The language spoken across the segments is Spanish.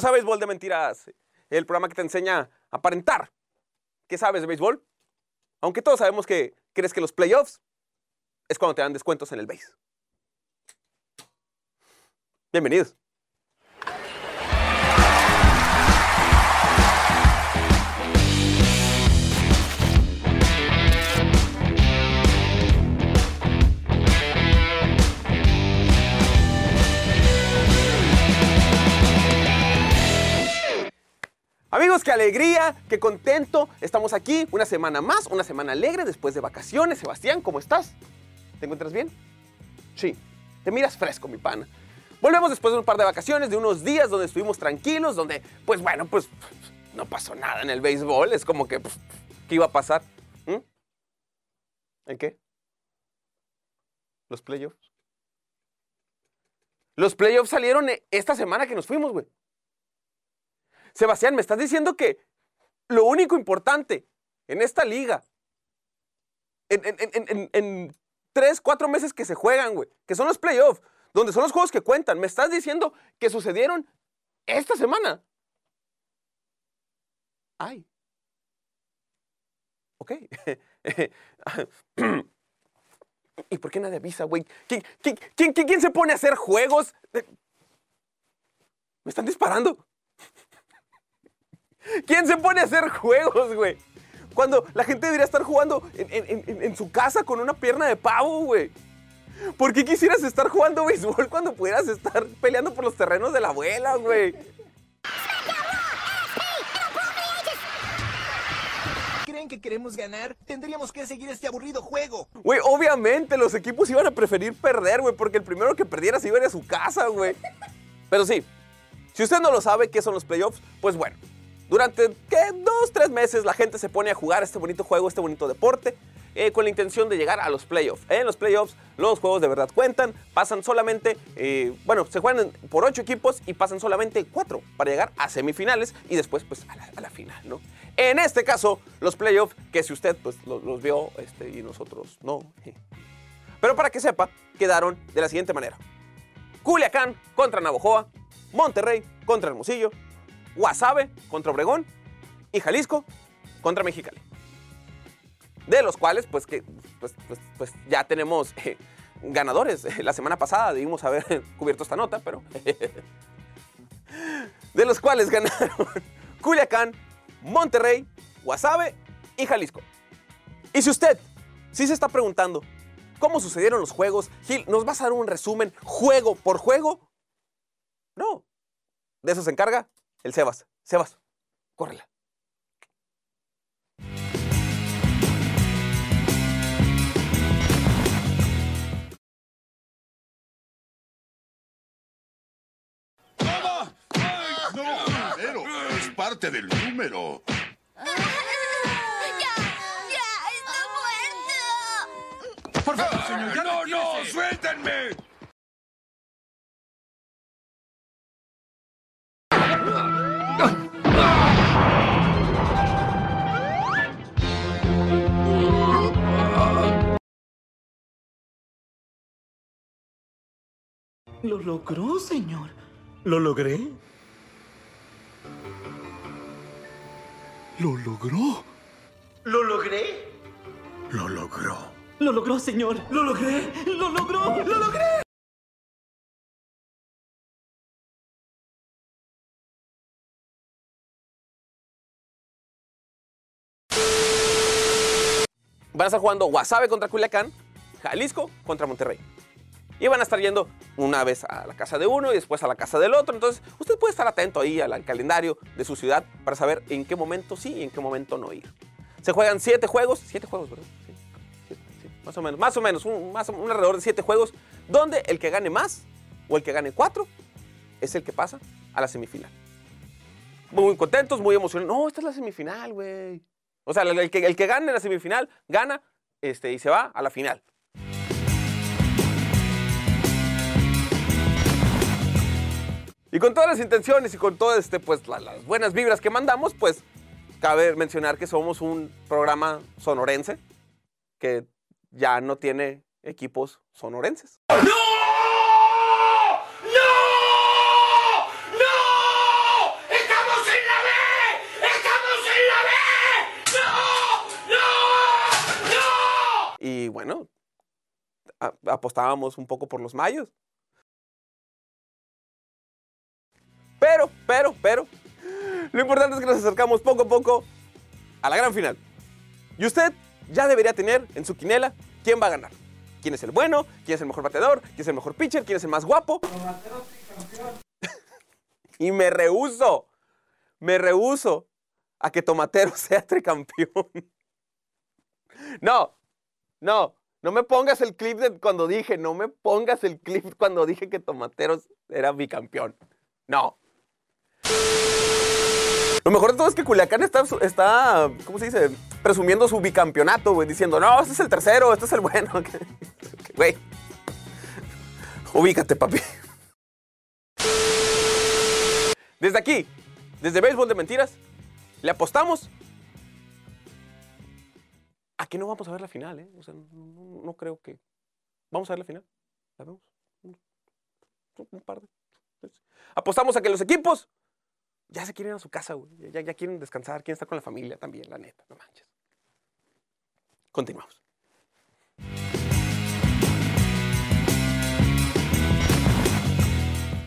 Bienvenidos a Béisbol de Mentiras, el programa que te enseña a aparentar que sabes de béisbol, aunque todos sabemos que crees que los playoffs es cuando te dan descuentos en el base. Bienvenidos. Amigos, qué alegría, qué contento. Estamos aquí una semana más, una semana alegre después de vacaciones. Sebastián, ¿cómo estás? ¿Te encuentras bien? Sí, te miras fresco, mi pana. Volvemos después de un par de vacaciones, de unos días donde estuvimos tranquilos, donde, pues bueno, pues no pasó nada en el béisbol. Es como que, pues, ¿qué iba a pasar? ¿Mm? ¿En qué? Los playoffs. Los playoffs salieron esta semana que nos fuimos, güey. Sebastián, me estás diciendo que lo único importante en esta liga, en, tres, cuatro meses que se juegan, güey, que son los playoffs, donde son los juegos que cuentan, me estás diciendo que sucedieron esta semana. Ay. Ok. ¿Y por qué nadie avisa, güey? ¿Quién, quién, quién se pone a hacer juegos? Me están disparando. ¿Quién se pone a hacer juegos, güey? Cuando la gente debería estar jugando en, su casa con una pierna de pavo, güey. ¿Por qué quisieras estar jugando béisbol cuando pudieras estar peleando por los terrenos de la abuela, güey? ¿Creen que queremos ganar? Tendríamos que seguir este aburrido juego. Güey, obviamente los equipos iban a preferir perder, güey, porque el primero que perdiera se iba a ir a su casa, güey. Pero sí, si usted no lo sabe qué son los playoffs, pues bueno, durante ¿qué? dos, tres meses la gente se pone a jugar este bonito juego, este bonito deporte, eh, con la intención de llegar a los playoffs. En los playoffs los juegos de verdad cuentan, pasan solamente, eh, bueno, se juegan por ocho equipos y pasan solamente cuatro para llegar a semifinales y después pues a la, final, ¿no? En este caso, los playoffs, que si usted pues los, vio este, y nosotros no. Pero para que sepa, quedaron de la siguiente manera. Culiacán contra Navojoa, Monterrey contra Hermosillo, Guasave contra Obregón y Jalisco contra Mexicali. De los cuales, pues, que, pues, pues, pues ya tenemos eh, ganadores. La semana pasada debimos haber cubierto esta nota, pero... de los cuales ganaron Culiacán, Monterrey, Guasave y Jalisco. Y si usted sí se está preguntando cómo sucedieron los juegos, Gil, ¿nos vas a dar un resumen juego por juego? No. De eso se encarga el Sebas. Sebas, córrela. ¡Toma! ¡Ay, no! Pero es parte del número. ¡Ya! ¡Ya! ¡Está muerto! Por favor, señor, ya no, no, suéltenme. Lo logró, señor. ¿Lo logré? Lo logró. ¿Lo logré? Lo logró. Lo logró, señor. Lo logré. Lo logró. Lo logré. Van a estar jugando Guasave contra Culiacán, Jalisco contra Monterrey. Y van a estar yendo una vez a la casa de uno y después a la casa del otro. Entonces, usted puede estar atento ahí al, calendario de su ciudad para saber en qué momento sí y en qué momento no ir. Se juegan siete juegos, siete juegos, ¿verdad? Sí, más o menos, más o menos, un, más, un alrededor de siete juegos, donde el que gane más o el que gane cuatro es el que pasa a la semifinal. Muy contentos, muy emocionados. No, esta es la semifinal, güey. O sea, el, que, el que gane la semifinal gana este, y se va a la final. Y con todas las intenciones y con todas este, pues, las buenas vibras que mandamos, pues cabe mencionar que somos un programa sonorense que ya no tiene equipos sonorenses. ¡No! No. No. Estamos en la B. Estamos en la B. No. No. No. Y bueno, apostábamos un poco por los mayos. Pero, pero, pero, lo importante es que nos acercamos poco a poco a la gran final. Y usted ya debería tener en su quinela quién va a ganar. ¿Quién es el bueno? ¿Quién es el mejor bateador? ¿Quién es el mejor pitcher? ¿Quién es el más guapo? y me rehuso, me rehuso a que Tomatero sea tricampeón. no, no, no me pongas el clip cuando dije, no me pongas el clip cuando dije que Tomateros era bicampeón. No. Lo mejor de todo es que Culiacán está, está ¿cómo se dice? Presumiendo su bicampeonato, güey, diciendo, no, este es el tercero, este es el bueno. Güey, ubícate, papi. Desde aquí, desde Béisbol de Mentiras, le apostamos a que no vamos a ver la final, ¿eh? O sea, no, no- creo que... Vamos a ver la final. ¿La vemos? Un par de... Apostamos a que los equipos ya se quieren ir a su casa, güey. Ya- quieren descansar, quieren estar con la familia también, la neta, no manches. Continuamos.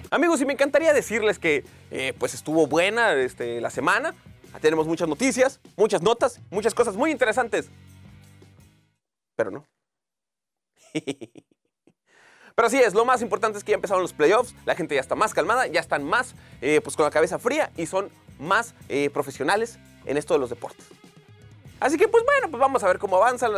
Amigos, y me encantaría decirles que eh, pues estuvo buena este, la semana. Tenemos muchas noticias, muchas notas, muchas cosas muy interesantes. Pero no. Pero así es, lo más importante es que ya empezaron los playoffs, la gente ya está más calmada, ya están más eh, pues con la cabeza fría y son más eh, profesionales en esto de los deportes. Así que pues bueno, pues vamos a ver cómo avanzan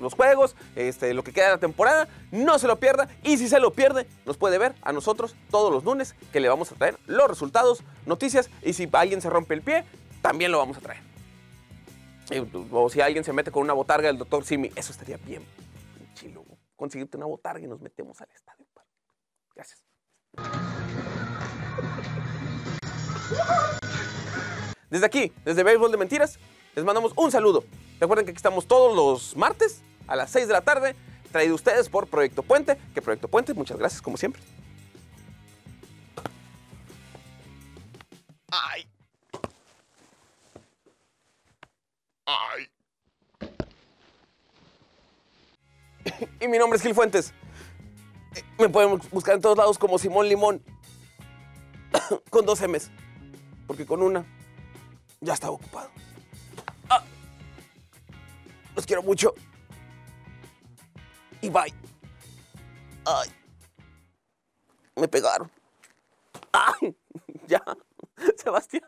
los juegos, este, lo que queda de la temporada, no se lo pierda y si se lo pierde, nos puede ver a nosotros todos los lunes que le vamos a traer los resultados, noticias y si alguien se rompe el pie, también lo vamos a traer. Eh, O si alguien se mete con una botarga del doctor Simi, eso estaría bien. Conseguirte una botarga y nos metemos al estadio. Gracias. Desde aquí, desde Béisbol de Mentiras, les mandamos un saludo. Recuerden que aquí estamos todos los martes a las 6 de la tarde, traído ustedes por Proyecto Puente. Que Proyecto Puente, muchas gracias como siempre. Y mi nombre es Gil Fuentes. Me pueden buscar en todos lados como Simón Limón. con dos M's. Porque con una ya estaba ocupado. Ah, los quiero mucho. Y bye. Ay. Me pegaron. Ah, ya. Sebastián.